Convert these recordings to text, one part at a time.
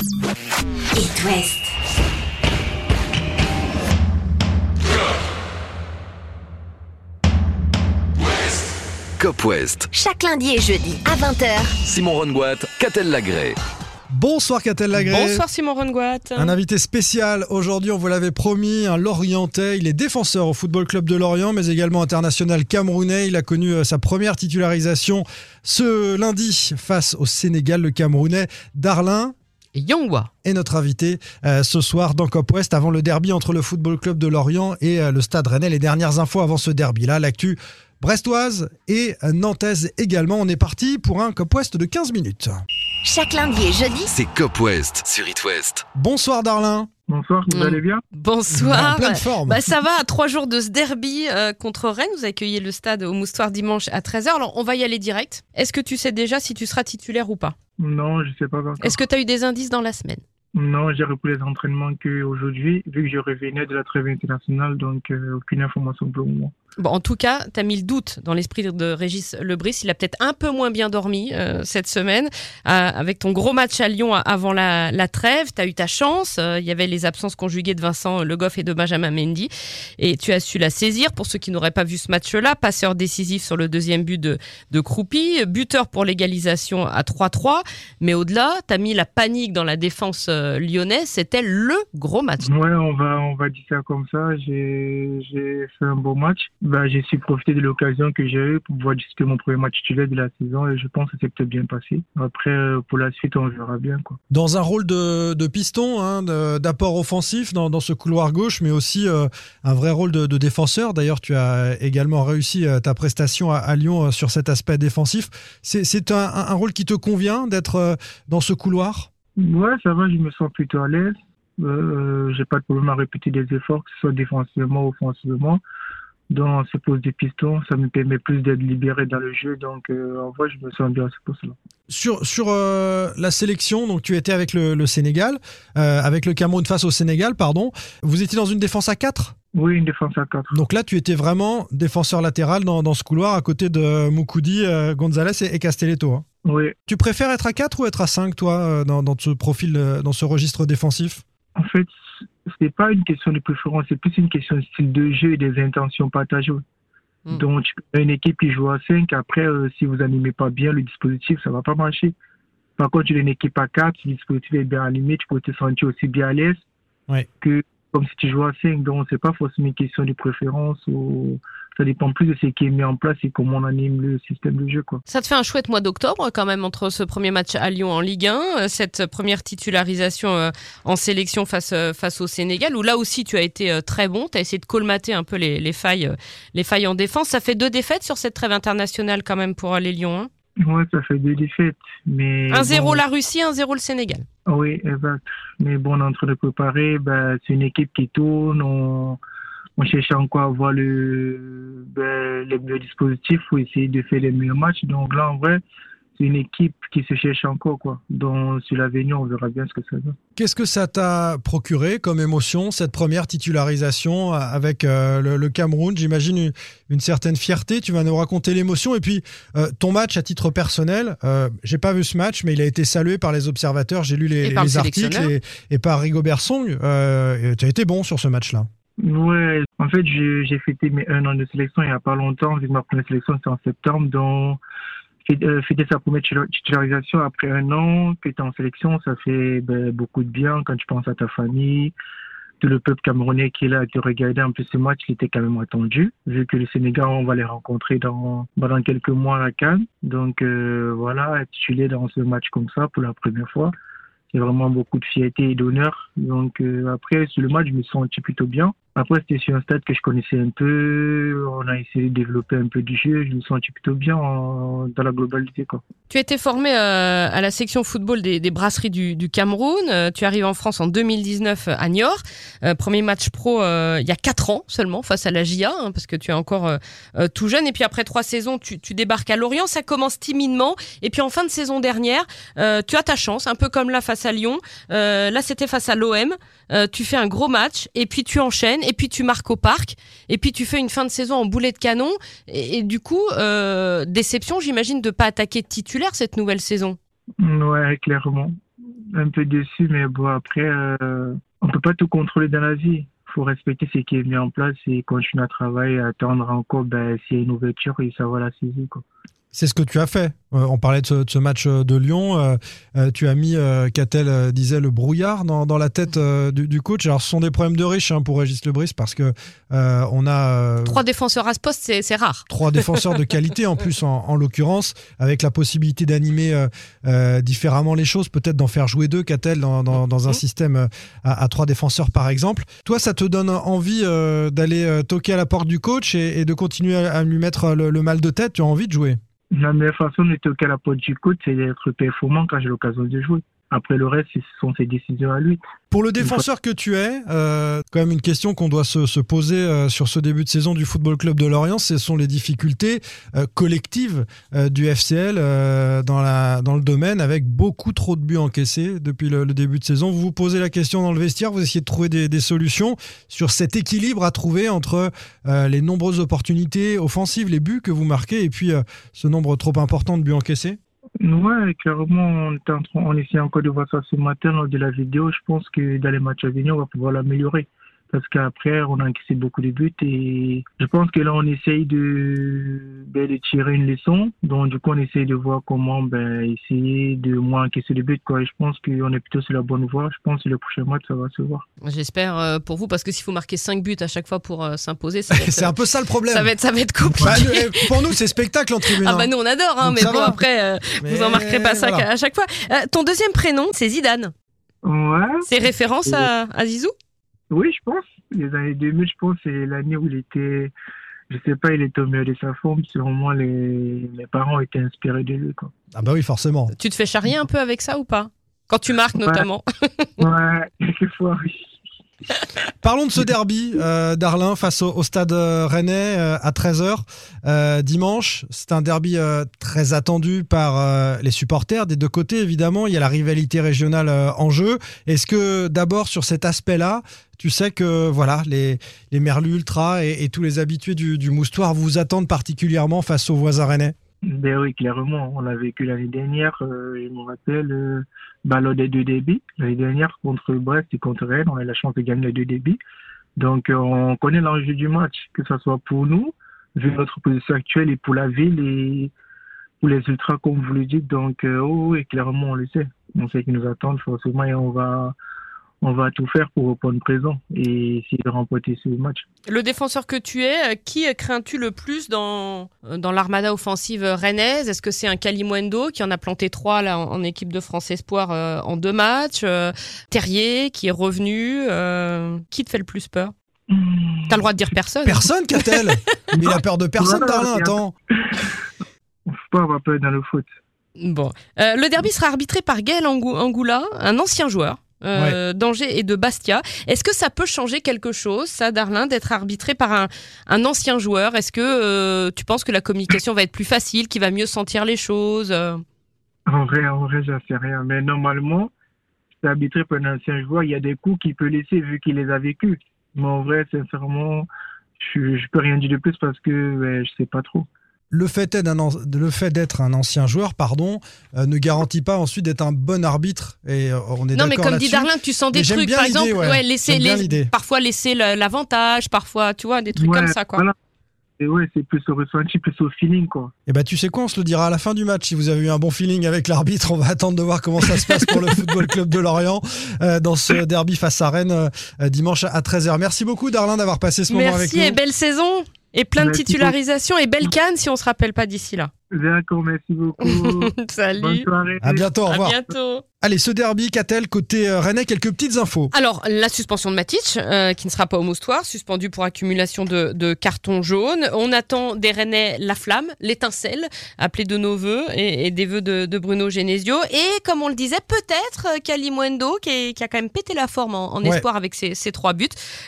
It West. Cop West. Chaque lundi et jeudi à 20h. Simon Rongoat, Catel Lagré. Bonsoir Catel Lagré. Bonsoir Simon Rongoat. Un invité spécial aujourd'hui, on vous l'avait promis, un Lorientais. Il est défenseur au Football Club de Lorient, mais également international camerounais. Il a connu euh, sa première titularisation ce lundi face au Sénégal, le Camerounais Darlin. Et notre invité euh, ce soir dans Cop West avant le derby entre le Football Club de Lorient et euh, le Stade Rennais. Les dernières infos avant ce derby-là, l'actu brestoise et euh, nantaise également. On est parti pour un Cop West de 15 minutes. Chaque lundi et jeudi, C'est Cop West sur It West. Bonsoir Darlin. Bonsoir, vous Mm. allez bien? Bonsoir. En pleine forme. Bah, ça va, à trois jours de ce derby euh, contre Rennes, vous accueillez le stade au Moustoir dimanche à 13h. Alors, on va y aller direct. Est-ce que tu sais déjà si tu seras titulaire ou pas? Non, je sais pas encore. Est-ce que tu as eu des indices dans la semaine? Non, j'ai repris les entraînements qu'aujourd'hui, vu que je revenais de la trêve internationale, donc euh, aucune information pour moment. Bon, en tout cas, tu as mis le doute dans l'esprit de Régis Lebris. Il a peut-être un peu moins bien dormi euh, cette semaine. Euh, avec ton gros match à Lyon avant la, la trêve, tu as eu ta chance. Euh, Il y avait les absences conjuguées de Vincent Le Goff et de Benjamin Mendy. Et tu as su la saisir. Pour ceux qui n'auraient pas vu ce match-là, passeur décisif sur le deuxième but de, de Croupi, buteur pour l'égalisation à 3-3. Mais au-delà, tu as mis la panique dans la défense euh, lyonnaise. C'était le gros match. Ouais, on va, on va dire ça comme ça. J'ai j'ai fait un beau match. Bah, j'ai su profiter de l'occasion que j'ai eue pour pouvoir discuter mon premier match titulaire de la saison et je pense que c'est peut-être bien passé. Après, euh, pour la suite, on verra bien. quoi. Dans un rôle de, de piston, hein, d'apport offensif dans, dans ce couloir gauche, mais aussi euh, un vrai rôle de, de défenseur. D'ailleurs, tu as également réussi euh, ta prestation à, à Lyon sur cet aspect défensif. C'est- un, rôle qui te convient d'être dans ce couloir? Ouais, ça va, je me sens plutôt à l'aise. Euh, j'ai pas de problème à répéter des efforts, que ce soit défensivement ou offensivement. Dans ce poste de piston, ça me permet plus d'être libéré dans le jeu. Donc, euh, en vrai, je me sens bien à ce poste-là. Sur, sur euh, la sélection, donc tu étais avec le, le Sénégal, euh, avec le Cameroun face au Sénégal, pardon. Vous étiez dans une défense à 4 Oui, une défense à 4. Donc là, tu étais vraiment défenseur latéral dans, dans ce couloir à côté de Moukoudi, Gonzalez et, et Castelletto. hein. Oui, Tu préfères être à 4 ou être à 5, toi, dans, dans ce profil, dans ce registre défensif? En fait, c'est pas une question de préférence, c'est plus une question de style de jeu et des intentions partagées. Mm. Donc, une équipe qui joue à 5, après, euh, si vous animez pas bien le dispositif, ça va pas marcher. Par contre, tu as une équipe à 4, si le dispositif est bien animé, tu peux te sentir aussi bien à l'aise Ouais. que comme si tu joues à 5. Donc, c'est pas forcément une question de préférence ou ça dépend plus de ce qui est mis en place et comment on anime le système de jeu, quoi. Ça te fait un chouette mois d'octobre quand même entre ce premier match à Lyon en Ligue 1, euh, cette première titularisation euh, en sélection face, euh, face au Sénégal, où là aussi tu as été très bon, tu as essayé de colmater un peu les, les failles, les failles en défense. Ça fait deux défaites sur cette trêve internationale quand même pour les Lions. hein. Ouais, ça fait deux défaites. Mais 1-0 bon, la Russie, 1-0 le Sénégal. Oui, exact. Mais bon, on est en train de préparer. Ben, c'est une équipe qui tourne. On, on cherche encore à avoir le, ben, les meilleurs dispositifs pour essayer de faire les meilleurs matchs. Donc là, en vrai, c'est une équipe qui se cherche encore. Quoi. Donc sur l'avenir, on verra bien ce que ça donne. Qu'est-ce que ça t'a procuré comme émotion, cette première titularisation euh, avec euh, le, le Cameroun? J'imagine une, une certaine fierté. Tu vas nous raconter l'émotion. Et puis, euh, ton match à titre personnel, euh, j'ai pas vu ce match, mais il a été salué par les observateurs. J'ai lu les, Et par les le articles et, et par Rigobert Song. Euh, tu as été bon sur ce match-là. Ouais, en fait, j'ai fêté mes un an de sélection il n'y a pas longtemps. Vu que ma première sélection, c'était en septembre. Donc, euh, fêter sa première titu- titularisation après un an que tu es en sélection, ça fait ben, beaucoup de bien quand tu penses à ta famille, tout le peuple camerounais qui est là, te regarder. En plus, ce match, il était quand même attendu, vu que le Sénégal, on va les rencontrer dans, dans quelques mois à la Cannes. Donc, euh, voilà, être titulaire dans ce match comme ça pour la première fois. C'est vraiment beaucoup de fierté et d'honneur. Donc euh, après, sur le match, je me suis senti plutôt bien. Après, c'était sur un stade que je connaissais un peu. On a essayé de développer un peu du jeu. Je me senti plutôt bien en- dans la globalité. Quoi. Tu été formé euh, à la section football des, brasseries du, Cameroun. Euh, tu arrives en France en 2019 à Niort. Euh, premier match pro il y a quatre ans seulement face à la GIA, hein, parce que tu es encore tout jeune. Et puis après trois saisons, tu, débarques à Lorient. Ça commence timidement. Et puis en fin de saison dernière, tu as ta chance, un peu comme là face à Lyon. Là, c'était face à l'OM. Tu fais un gros match et puis tu enchaînes et puis tu marques au parc et puis tu fais une fin de saison en boulet de canon et, et du coup euh, déception j'imagine de pas attaquer de titulaire cette nouvelle saison. Ouais, clairement. un peu déçu, mais bon, après, euh, on peut pas tout contrôler dans la vie. faut respecter ce qui est mis en place et continuer à travailler, attendre encore ben, s'il y a une ouverture et savoir la saisir. C'est ce que tu as fait. Euh, on parlait de ce, de ce match euh, de Lyon. Euh, tu as mis, euh, Catel disait, le brouillard dans, dans la tête euh, du, du coach. Alors, ce sont des problèmes de riches hein, pour Régis Lebris parce que on a Trois défenseurs à ce poste, c'est rare. trois défenseurs de qualité en plus, en, en l'occurrence, avec la possibilité d'animer différemment les choses, peut-être d'en faire jouer deux, Catel, dans, dans, dans un Mhm. système à, à trois défenseurs par exemple. Toi, ça te donne envie d'aller toquer à la porte du coach et, et de continuer à, à lui mettre le, le mal de tête? Tu as envie de jouer? La meilleure façon de toquer la porte du coach, c'est d'être performant quand j'ai l'occasion de jouer. Après le reste, ce sont ses décisions à lui. Pour le défenseur que tu es, euh, quand même une question qu'on doit se, se poser euh, sur ce début de saison du Football Club de Lorient, ce sont les difficultés euh, collectives du FCL dans, la, dans le domaine, avec beaucoup trop de buts encaissés depuis le, le début de saison. Vous vous posez la question dans le vestiaire, vous essayez de trouver des, des solutions sur cet équilibre à trouver entre les nombreuses opportunités offensives, les buts que vous marquez, et puis ce nombre trop important de buts encaissés? Ouais, clairement, on, est en train- on essaie encore de voir ça ce matin lors de la vidéo. Je pense que dans les matchs à venir, on va pouvoir l'améliorer. Parce qu'après, on a encaissé beaucoup de buts et je pense que là, on essaye de, ben, de tirer une leçon. Donc, du coup, on essaye de voir comment ben, essayer de moins encaisser de buts. Quoi. Et je pense qu'on est plutôt sur la bonne voie. Je pense que le prochain match, ça va se voir. J'espère euh, pour vous, parce que s'il faut marquer 5 buts à chaque fois pour euh, s'imposer, ça va être, C'est un peu ça le problème. ça va être, ça va être compliqué. Bah, nous, eh, pour nous, c'est spectacle en tribune. Ah hein. bah nous on adore, hein, mais bon va. après euh, vous en marquerez pas ça voilà. à chaque fois. Euh, ton deuxième prénom c'est Zidane. Ouais. C'est référence à, à Zizou? Oui, je pense. Les années 2000, je pense, c'est l'année où il était, je sais pas, il était au meilleur de sa forme. Sûrement, les, mes parents étaient inspirés de lui, quoi. Ah bah oui, forcément. Tu te fais charrier un peu avec ça ou pas? Quand tu marques Ouais. notamment. Ouais, quelquefois, oui. Parlons de ce derby euh, d'Arlin face au, stade euh, rennais euh, à 13h euh, dimanche. C'est un derby très attendu par les supporters des deux côtés, évidemment. Il y a la rivalité régionale en jeu. Est-ce que d'abord sur cet aspect-là, tu sais que voilà les, les Merlus Ultra et, tous les habitués du, Moustoir vous attendent particulièrement face aux voisins rennais? Ben oui, clairement. On l'a vécu l'année dernière. euh, je me rappelle, lors des deux débits. L'année dernière, contre Brest et contre Rennes, on a la chance de gagner les deux débits. Donc, euh, on connaît l'enjeu du match, que ce soit pour nous, vu notre position actuelle, et pour la ville et pour les ultras, comme vous le dites. Donc, euh, oh, oui, clairement, on le sait. On sait qu'ils nous attendent forcément et on va, on va tout faire pour reprendre présent et essayer de remporter ce match. Le défenseur que tu es, euh, qui crains-tu le plus dans, euh, dans l'armada offensive rennaise? Est-ce que c'est un Kalimwendo qui en a planté trois là, en, en équipe de France Espoir euh, en deux matchs euh, Terrier qui est revenu euh, Qui te fait le plus peur? T'as le droit de dire personne. Personne, qu'a-t-elle Mais il a peur de personne, Darlin, attends. On ne faut pas avoir peur dans le foot. Bon. Euh, le derby sera arbitré par Gaël Angou- Angoula, un ancien joueur. Euh, d'Angers et de Bastia. Est-ce que ça peut changer quelque chose, ça, Darlin, d'être arbitré par un, un ancien joueur? Est-ce que euh, tu penses que la communication va être plus facile, qu'il va mieux sentir les choses euh? En vrai, en vrai, j'en sais rien. Mais normalement, c'est arbitré par un ancien joueur. Il y a des coups qu'il peut laisser vu qu'il les a vécus. Mais en vrai, sincèrement, je, je peux rien dire de plus parce que ouais, je sais pas trop. Le fait d'être un, an- le fait d'être un ancien joueur, pardon, euh, ne garantit pas ensuite d'être un bon arbitre. Et euh, on est Non, mais comme dit. Darlin, tu sens des Mais trucs, bien par exemple, ouais. ouais, laisser, les- parfois laisser l'avantage, parfois, tu vois, des trucs Ouais, comme ça, quoi. voilà. Et ouais, c'est plus au ressenti, plus au feeling, quoi. Et bah tu sais quoi, on se le dira à la fin du match. Si vous avez eu un bon feeling avec l'arbitre, on va attendre de voir comment ça se passe pour le Football Club de Lorient euh, dans ce derby face à Rennes euh, dimanche à 13h. Merci beaucoup Darlin d'avoir passé ce moment avec Merci nous. et belle saison et plein de titularisations et belle canne si on se rappelle pas d'ici là. D'accord, merci beaucoup. Bonne Salut. soirée. À bientôt, au À revoir. bientôt. Allez, ce derby, qu'a-t-elle côté euh, Rennais Quelques petites infos. Alors, la suspension de Matic, euh, qui ne sera pas au moustoir, suspendu pour accumulation de, de cartons jaunes. On attend des Rennais la flamme, l'étincelle, appelée de nos voeux, et, et des voeux de, de Bruno Genesio. Et comme on le disait, peut-être euh, Kalimwendo, qui, est- qui a quand même pété la forme en, en Ouais. espoir avec ses, ses trois buts.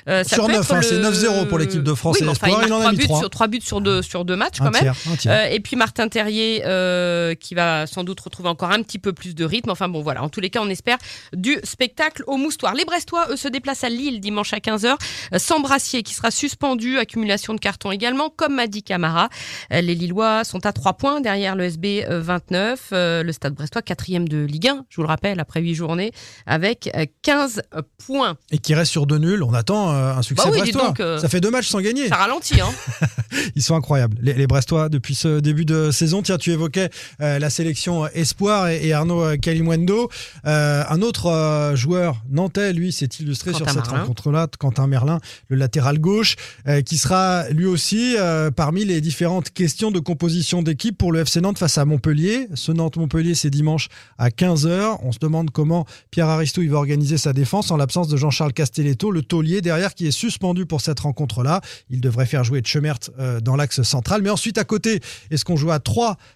Euh, ça Sur peut hein, le- c'est 9-0 pour l'équipe de France Oui, et mais enfin, Espoir, il il en marque a trois mis buts trois. sur, trois buts sur deux, sur deux matchs Un quand même. tiers, un tiers. Euh, et puis Martin Terrier euh, qui va sans doute retrouver encore un petit peu plus de rythme. Enfin bon, voilà. En tous les cas, on espère du spectacle au moustoir. Les Brestois, eux, se déplacent à Lille dimanche à 15h. Euh, sans Brassier qui sera suspendu, accumulation de cartons également, comme m'a dit Camara. Euh, les Lillois sont à 3 points derrière le SB 29. Euh, le Stade Brestois, quatrième de Ligue 1, je vous le rappelle, après 8 journées, avec euh, 15 points. Et qui reste sur deux nuls. On attend un succès Bah oui, brestois. donc, euh, Ça fait deux matchs sans gagner. Ça ralentit, hein Ils sont incroyables, les, les Brestois, depuis ce début de saison. Tiens, tu évoquais euh, la sélection Espoir et, et Arnaud euh, Kalimwendo. Euh, un autre euh, joueur nantais, lui, s'est illustré Quentin sur cette rencontre-là, Quentin Merlin, le latéral gauche, euh, qui sera lui aussi euh, parmi les différentes questions de composition d'équipe pour le FC Nantes face à Montpellier. Ce Nantes-Montpellier, c'est dimanche à 15h. On se demande comment Pierre Aristou il va organiser sa défense en l'absence de Jean-Charles Castelletto, le taulier derrière qui est suspendu pour cette rencontre-là. Il devrait faire jouer Tchemert euh, dans l'axe central. Mais ensuite, à côté, est-ce qu'on joue à 3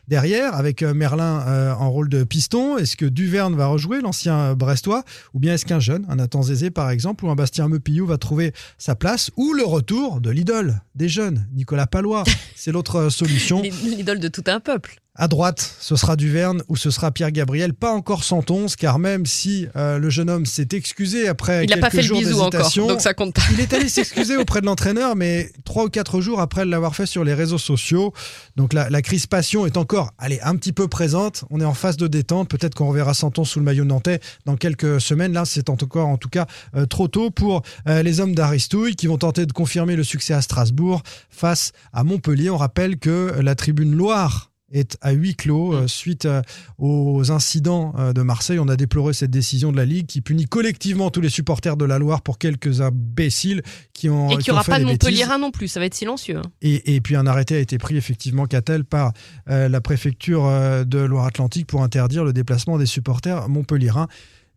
derrière avec euh, Merlin euh, en rôle de piston Est-ce que Duverne va rejouer, l'ancien euh, brestois? Ou bien est-ce qu'un jeune, un Nathan Zézé par exemple, ou un Bastien Meupillou va trouver sa place? Ou le retour de l'idole des jeunes, Nicolas Palois C'est l'autre solution. L'idole de tout un peuple. À droite, ce sera Duverne ou ce sera Pierre Gabriel. Pas encore 111, car même si euh, le jeune homme s'est excusé après Il quelques pas fait le jours d'hésitation, donc ça compte pas. il est allé s'excuser auprès de l'entraîneur, mais trois ou quatre jours après l'avoir fait sur les réseaux sociaux. Donc la, la crispation est encore, allez, un petit peu présente. On est en phase de détente. Peut-être qu'on reverra Santon sous le maillot nantais dans quelques semaines. Là, c'est encore, en tout cas, euh, trop tôt pour euh, les hommes d'Aristouille qui vont tenter de confirmer le succès à Strasbourg face à Montpellier. On rappelle que la tribune Loire est à huis clos euh, suite euh, aux incidents euh, de Marseille. On a déploré cette décision de la Ligue qui punit collectivement tous les supporters de la Loire pour quelques imbéciles qui ont Et qui qu'il n'y aura pas de Montpellier non plus, ça va être silencieux. hein. Et, et puis un arrêté a été pris effectivement Catel par la préfecture de Loire-Atlantique pour interdire le déplacement des supporters montpelliérains.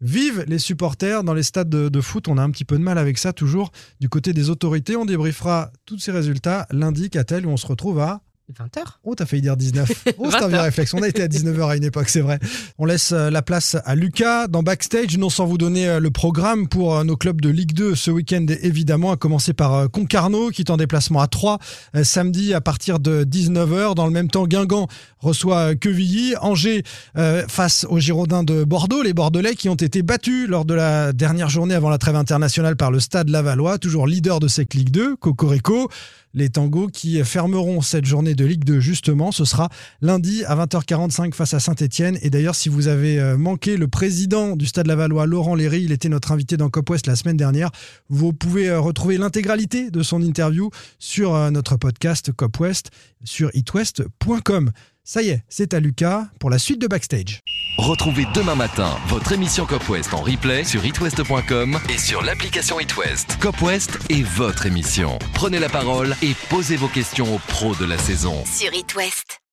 Vive les supporters dans les stades de, de foot. On a un petit peu de mal avec ça toujours du côté des autorités. On débriefera tous ces résultats lundi, Catel, où on se retrouve à 20h. Oh, t'as failli dire 19. Oh, c'est un vieux 20. réflexe. On a été à 19h à une époque, c'est vrai. On laisse euh, la place à Lucas dans Backstage, non sans vous donner euh, le programme pour euh, nos clubs de Ligue 2 ce week-end, évidemment, à commencer par Concarneau, qui est en déplacement à 3 euh, samedi à partir de 19h. Dans le même temps, Guingamp reçoit Quevilly. Angers euh, face aux Girondins de Bordeaux, les Bordelais qui ont été battus lors de la dernière journée avant la trêve internationale par le Stade Lavallois, toujours leader de cette Ligue 2, Cocorico. Les tangos qui fermeront cette journée de Ligue 2 justement, ce sera lundi à 20h45 face à Saint-Etienne. Et d'ailleurs, si vous avez euh, manqué le président du Stade Lavallois, Laurent Léry, il était notre invité dans Cop West la semaine dernière. Vous pouvez euh, retrouver l'intégralité de son interview sur euh, notre podcast Cop West sur itwest.com. Ça y est, c'est à Lucas pour la suite de Backstage. Retrouvez demain matin votre émission Cop West en replay sur itwest.com et sur l'application itwest. Cop West est votre émission. Prenez la parole et posez vos questions aux pros de la saison. Sur It West.